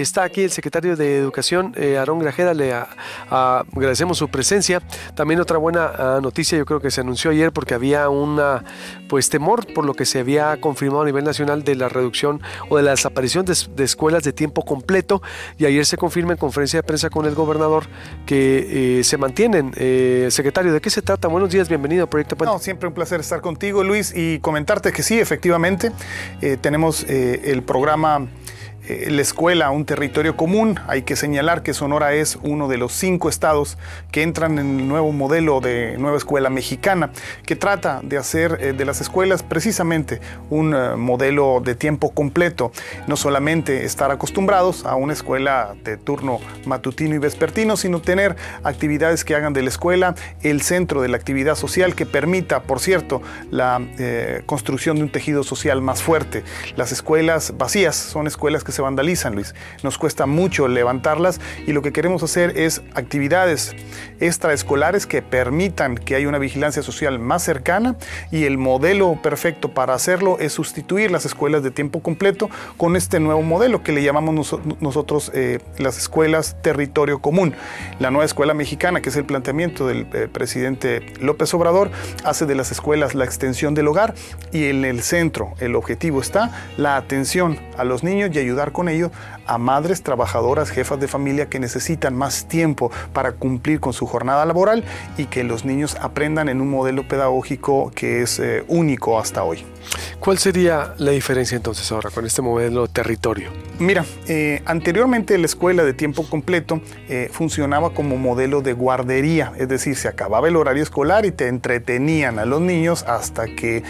Está aquí el secretario de Educación, eh, Aarón Grajeda, le agradecemos su presencia. También otra buena ah, noticia, yo creo que se anunció ayer porque había una pues temor por lo que se había confirmado a nivel nacional de la reducción o de la desaparición de, escuelas de tiempo completo y ayer se confirma en conferencia de prensa con el gobernador que eh, se mantienen. Eh, secretario, ¿de qué se trata? Buenos días, bienvenido a Proyecto Puente. No, siempre un placer estar contigo, Luis, y comentarte que sí, efectivamente, tenemos el programa eh, la escuela un territorio común. Hay que señalar que Sonora es uno de los cinco estados que entran en el nuevo modelo de nueva escuela mexicana, que trata de hacer eh, de las escuelas precisamente un eh, modelo de tiempo completo. No solamente estar acostumbrados a una escuela de turno matutino y vespertino, sino tener actividades que hagan de la escuela el centro de la actividad social que permita, por cierto, la construcción de un tejido social más fuerte. Las escuelas vacías son escuelas que se vandalizan, Luis. Nos cuesta mucho levantarlas y lo que queremos hacer es actividades extraescolares que permitan que haya una vigilancia social más cercana y el modelo perfecto para hacerlo es sustituir las escuelas de tiempo completo con este nuevo modelo que le llamamos nosotros eh, las escuelas territorio común. La nueva escuela mexicana, que es el planteamiento del eh, presidente López Obrador, hace de las escuelas la extensión del hogar y en el centro el objetivo está la atención a los niños y ayudar con ello a madres trabajadoras, jefas de familia que necesitan más tiempo para cumplir con su jornada laboral y que los niños aprendan en un modelo pedagógico que es eh, único hasta hoy. ¿Cuál sería la diferencia entonces ahora con este modelo territorio? Mira, eh, anteriormente la escuela de tiempo completo eh, funcionaba como modelo de guardería, es decir, se acababa el horario escolar y te entretenían a los niños hasta que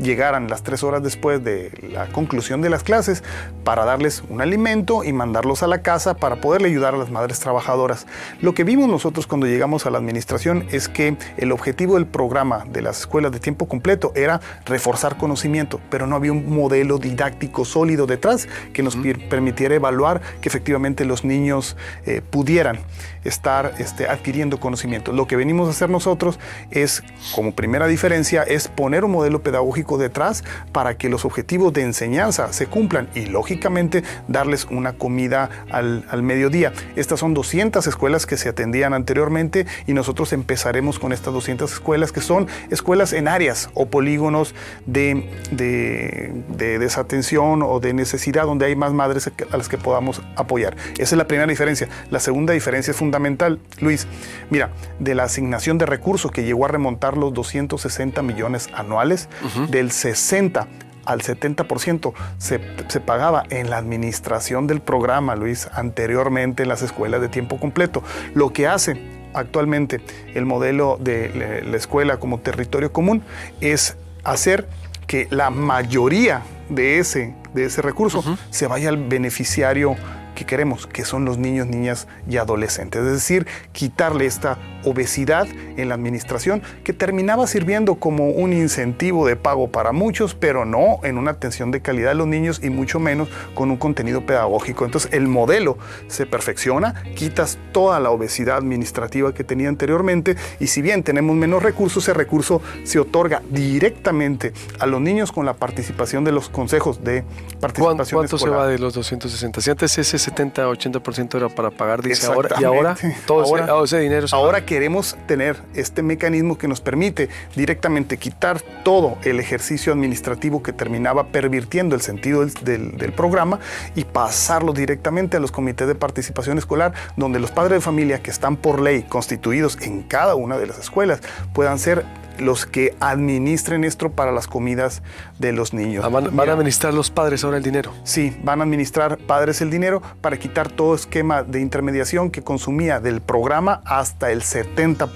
llegaran las tres horas después de la conclusión de las clases para darles un alimento y mandarlos a la casa para poderle ayudar a las madres trabajadoras. Lo que vimos nosotros cuando llegamos a la administración es que el objetivo del programa de las escuelas de tiempo completo era reforzar conocimiento, pero no había un modelo didáctico sólido detrás que nos permitiera evaluar que efectivamente los niños eh, pudieran estar este, adquiriendo conocimiento. Lo que venimos a hacer nosotros es, como primera diferencia, es poner un modelo pedagógico detrás para que los objetivos de enseñanza se cumplan y, lógicamente, darles una comida al, mediodía. Estas son 200 escuelas que se atendían anteriormente y nosotros empezaremos con estas 200 escuelas que son escuelas en áreas o polígonos de, de desatención o de necesidad donde hay más madres a las que podamos apoyar. Esa es la primera diferencia. La segunda diferencia es fundamental fundamental, Luis. Mira, de la asignación de recursos que llegó a remontar los 260 millones anuales, del 60 al 70% se, se, pagaba en la administración del programa, Luis, anteriormente en las escuelas de tiempo completo. Lo que hace actualmente el modelo de la escuela como territorio común es hacer que la mayoría de ese, de ese recurso se vaya al beneficiario que queremos, que son los niños, niñas y adolescentes. Es decir, quitarle esta obesidad en la administración que terminaba sirviendo como un incentivo de pago para muchos, pero no en una atención de calidad de los niños y mucho menos con un contenido pedagógico. Entonces el modelo se perfecciona, quitas toda la obesidad administrativa que tenía anteriormente y si bien tenemos menos recursos, ese recurso se otorga directamente a los niños con la participación de los consejos de participación ¿Cuánto se va de los 260? Si antes ese 70, 80% era para pagar, dice ahora, y ahora todo ahora, ese, dinero Ahora queremos tener este mecanismo que nos permite directamente quitar todo el ejercicio administrativo que terminaba pervirtiendo el sentido del, del programa y pasarlo directamente a los comités de participación escolar, donde los padres de familia que están por ley constituidos en cada una de las escuelas puedan ser los que administren esto para las comidas de los niños. Ah, van, a administrar los padres ahora el dinero. Sí, van a administrar padres el dinero para quitar todo esquema de intermediación que consumía del programa hasta el 70%.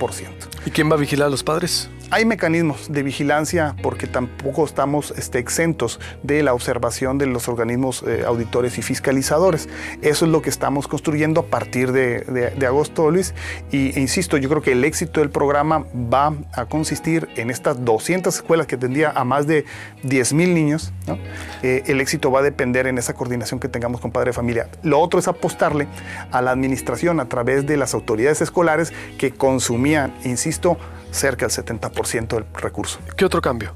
¿Y quién va a vigilar a los padres? Hay mecanismos de vigilancia porque tampoco estamos este, exentos de la observación de los organismos eh, auditores y fiscalizadores. Eso es lo que estamos construyendo a partir de, agosto, Luis. Y e insisto, yo creo que el éxito del programa va a consistir en estas 200 escuelas que tendría a más de 10 mil niños. Eh, el éxito va a depender en esa coordinación que tengamos con padre de familia. Lo otro es apostarle a la administración a través de las autoridades escolares que consumían, insisto, cerca del 70% del recurso. ¿Qué otro cambio?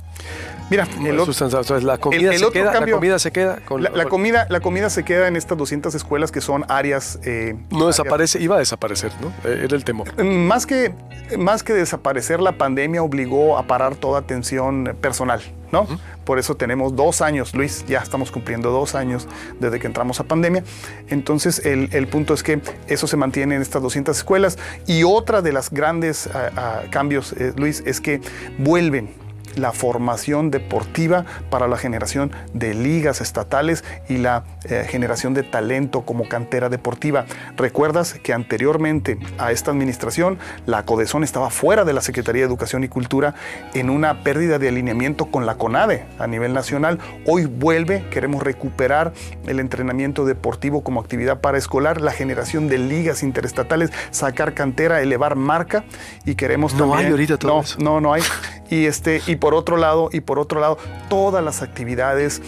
Mira, el otro, la, comida se queda, la comida se queda. la, comida, la comida se queda en estas 200 escuelas que son áreas. Eh, no desaparece, iba a desaparecer, ¿no? Eh, era el temor. Más que, más que desaparecer, la pandemia obligó a parar toda atención personal. ¿no? Por eso tenemos dos años, Luis, ya estamos cumpliendo dos años desde que entramos a pandemia. Entonces, el, punto es que eso se mantiene en estas 200 escuelas. Y otra de las grandes ah, ah, cambios, eh, Luis, es que vuelven la formación deportiva para la generación de ligas estatales y la eh, generación de talento como cantera deportiva. Recuerdas que anteriormente a esta administración la CODESON estaba fuera de la Secretaría de Educación y Cultura en una pérdida de alineamiento con la CONADE a nivel nacional. Hoy vuelve, queremos recuperar el entrenamiento deportivo como actividad paraescolar, la generación de ligas interestatales, sacar cantera, elevar marca y queremos no hay ahorita todo no, eso. no, no hay. Y este y por otro lado, y por otro lado, todas las actividades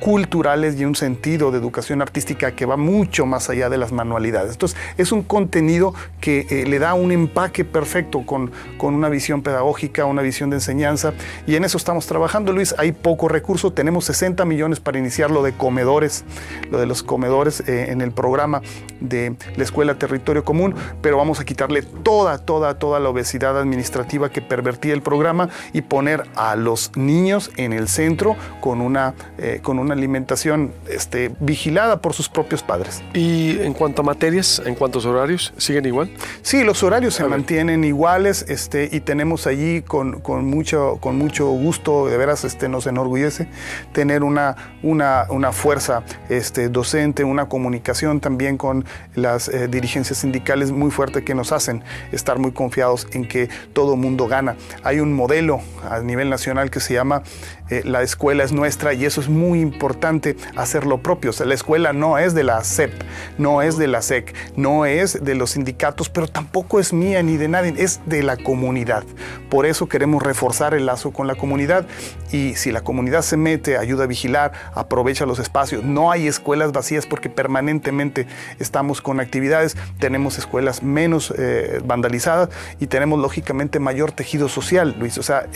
culturales y un sentido de educación artística que va mucho más allá de las manualidades. Entonces, es un contenido que eh, le da un empaque perfecto con, con una visión pedagógica, una visión de enseñanza, y en eso estamos trabajando, Luis. Hay poco recurso, tenemos 60 millones para iniciar lo de comedores, lo de los comedores eh, en el programa de la Escuela Territorio Común, pero vamos a quitarle toda, toda, toda la obesidad administrativa que pervertía el programa y poner a los niños en el centro con una, eh, con una alimentación este, vigilada por sus propios padres. ¿Y en cuanto a materias, en cuantos horarios, siguen igual? Sí, los horarios se mantienen iguales este, y tenemos allí con, mucho, con mucho gusto, de veras este, nos enorgullece, tener una, una, una fuerza este, docente, una comunicación también con las eh, dirigencias sindicales muy fuerte que nos hacen estar muy confiados en que todo mundo gana. Hay un modelo a nivel nacional que se llama eh, La escuela es nuestra y eso es muy importante importante hacer lo propio. La escuela no es de la SEP, no es de la SEC, no es de los sindicatos, pero tampoco es mía ni de nadie, es de la comunidad. Por eso queremos reforzar el lazo con la comunidad y si la comunidad se mete, ayuda a vigilar, aprovecha los espacios. No hay escuelas vacías porque permanentemente estamos con actividades, tenemos escuelas menos eh, vandalizadas y tenemos lógicamente mayor tejido social, Luis. O sea,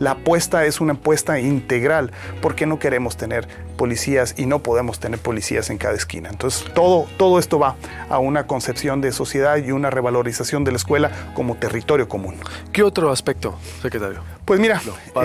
la apuesta es una apuesta integral porque no queremos tener tener policías y no podemos tener policías en cada esquina. Entonces, todo, todo esto va a una concepción de sociedad y una revalorización de la escuela como territorio común. ¿Qué otro aspecto, secretario? Pues mira,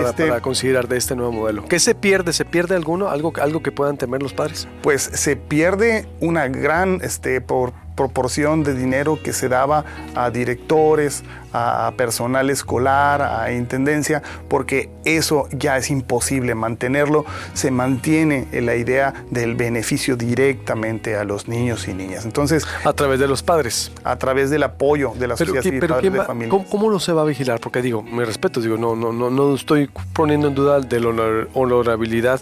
este para, considerar de este nuevo modelo. ¿Qué se pierde? ¿Se pierde alguno? ¿Algo, algo que puedan temer los padres? Pues se pierde una gran, este, por proporción de dinero que se daba a directores, a personal escolar, a intendencia, porque eso ya es imposible mantenerlo. Se mantiene la idea del beneficio directamente a los niños y niñas. Entonces, a través de los padres, a través del apoyo de la sociedad civil, pero de familia. ¿cómo, ¿cómo, lo se va a vigilar? Porque digo, me respeto, digo, no, no, no, no estoy poniendo en duda de la honorabilidad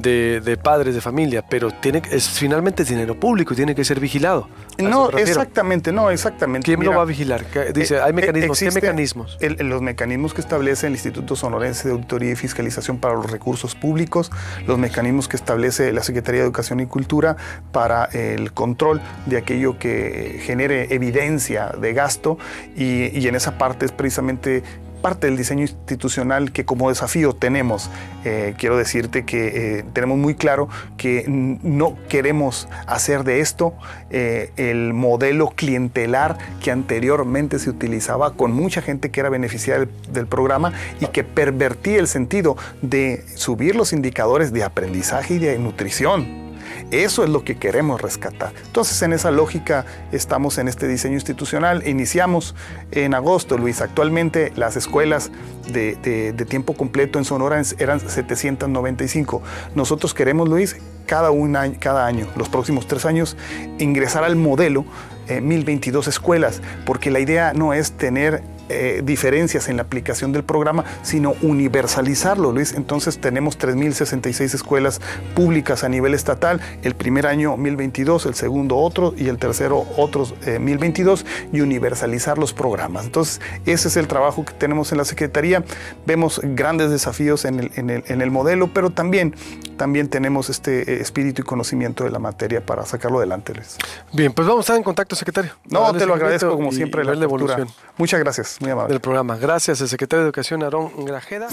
de, de padres de familia, pero tiene es finalmente dinero público tiene que ser vigilado. No, exactamente, no, exactamente. ¿Quién lo va a vigilar? Dice, eh, hay mecanismos. ¿Qué mecanismos? los mecanismos que establece el Instituto Sonorense de Auditoría y Fiscalización para los Recursos Públicos, los mecanismos que establece la Secretaría de Educación y Cultura para el control de aquello que genere evidencia de gasto y, y en esa parte es precisamente parte del diseño institucional que como desafío tenemos. Eh, quiero decirte que eh, tenemos muy claro que no queremos hacer de esto eh, el modelo clientelar que anteriormente se utilizaba con mucha gente que era beneficiaria del programa y que pervertía el sentido de subir los indicadores de aprendizaje y de nutrición. Eso es lo que queremos rescatar. Entonces, en esa lógica estamos en este diseño institucional. Iniciamos en agosto, Luis. Actualmente las escuelas de, tiempo completo en Sonora eran 795. Nosotros queremos, Luis, cada, un año, cada año, los próximos tres años, ingresar al modelo 1022 eh, escuelas, porque la idea no es tener eh, diferencias en la aplicación del programa, sino universalizarlo, Luis. Entonces tenemos 3.066 escuelas públicas a nivel estatal, el primer año 1022, el segundo otro y el tercero otros 1022 eh, y universalizar los programas. Entonces ese es el trabajo que tenemos en la Secretaría. Vemos grandes desafíos en el, en el, en el modelo, pero también, también tenemos este eh, espíritu y conocimiento de la materia para sacarlo adelante, Luis. Bien, pues vamos a estar en contacto, secretario. No, te lo agradezco como siempre. La, evolución. Muchas gracias muy amable. Del programa. Gracias, el secretario de Educación, Aarón Grajeda.